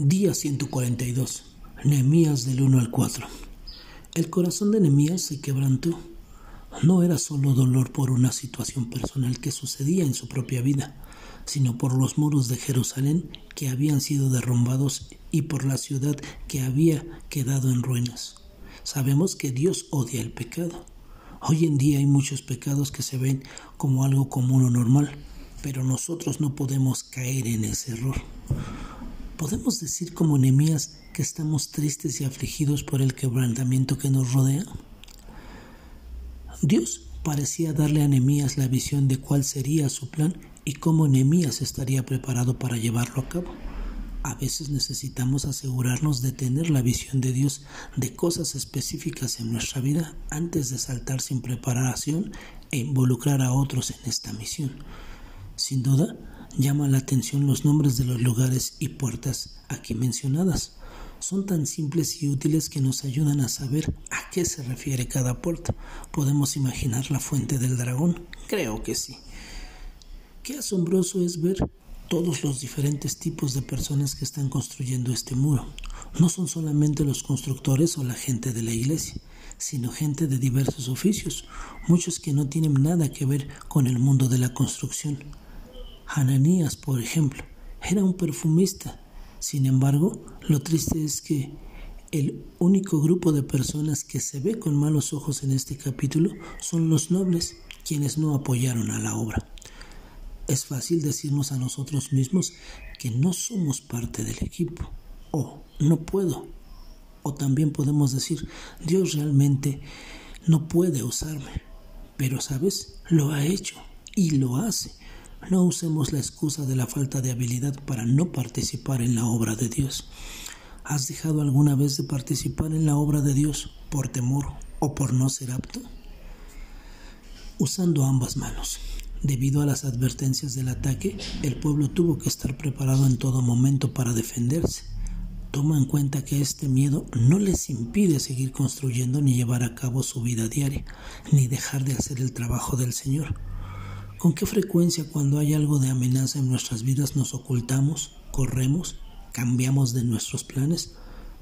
Día 142. Nehemías del 1 al 4. El corazón de Nehemías se quebrantó. No era solo dolor por una situación personal que sucedía en su propia vida, sino por los muros de Jerusalén que habían sido derrumbados y por la ciudad que había quedado en ruinas. Sabemos que Dios odia el pecado. Hoy en día hay muchos pecados que se ven como algo común o normal, pero nosotros no podemos caer en ese error. ¿Podemos decir como Nehemías que estamos tristes y afligidos por el quebrantamiento que nos rodea? Dios parecía darle a Nehemías la visión de cuál sería su plan y cómo Nehemías estaría preparado para llevarlo a cabo. A veces necesitamos asegurarnos de tener la visión de Dios de cosas específicas en nuestra vida antes de saltar sin preparación e involucrar a otros en esta misión. Sin duda, llama la atención los nombres de los lugares y puertas aquí mencionadas. Son tan simples y útiles que nos ayudan a saber a qué se refiere cada puerta. ¿Podemos imaginar la fuente del dragón? Creo que sí. Qué asombroso es ver todos los diferentes tipos de personas que están construyendo este muro. No son solamente los constructores o la gente de la iglesia, sino gente de diversos oficios, muchos que no tienen nada que ver con el mundo de la construcción. Hananías, por ejemplo, era un perfumista. Sin embargo, lo triste es que el único grupo de personas que se ve con malos ojos en este capítulo son los nobles, quienes no apoyaron a la obra. Es fácil decirnos a nosotros mismos que no somos parte del equipo, o no puedo, o también podemos decir, Dios realmente no puede usarme, pero sabes, lo ha hecho y lo hace no usemos la excusa de la falta de habilidad para no participar en la obra de Dios. ¿Has dejado alguna vez de participar en la obra de Dios por temor o por no ser apto? Usando ambas manos. Debido a las advertencias del ataque, el pueblo tuvo que estar preparado en todo momento para defenderse. Toma en cuenta que este miedo no les impide seguir construyendo ni llevar a cabo su vida diaria, ni dejar de hacer el trabajo del Señor. ¿Con qué frecuencia cuando hay algo de amenaza en nuestras vidas nos ocultamos, corremos, cambiamos de nuestros planes?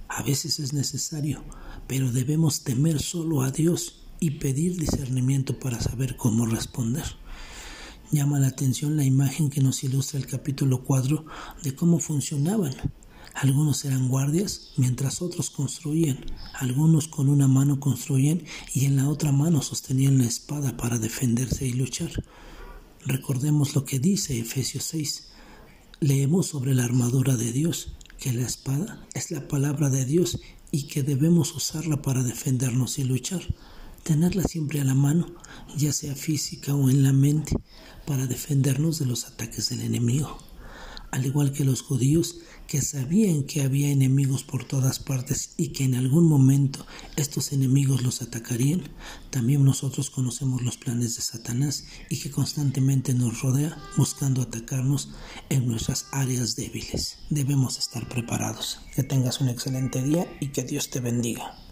A veces es necesario, pero debemos temer solo a Dios y pedir discernimiento para saber cómo responder. Llama la atención la imagen que nos ilustra el capítulo 4 de cómo funcionaban. Algunos eran guardias, mientras otros construían. Algunos con una mano construían y en la otra mano sostenían la espada para defenderse y luchar. Recordemos lo que dice Efesios 6. Leemos sobre la armadura de Dios, que la espada es la palabra de Dios y que debemos usarla para defendernos y luchar. Tenerla siempre a la mano, ya sea física o en la mente, para defendernos de los ataques del enemigo al igual que los judíos que sabían que había enemigos por todas partes y que en algún momento estos enemigos los atacarían, también nosotros conocemos los planes de Satanás y que constantemente nos rodea buscando atacarnos en nuestras áreas débiles. Debemos estar preparados. Que tengas un excelente día y que Dios te bendiga.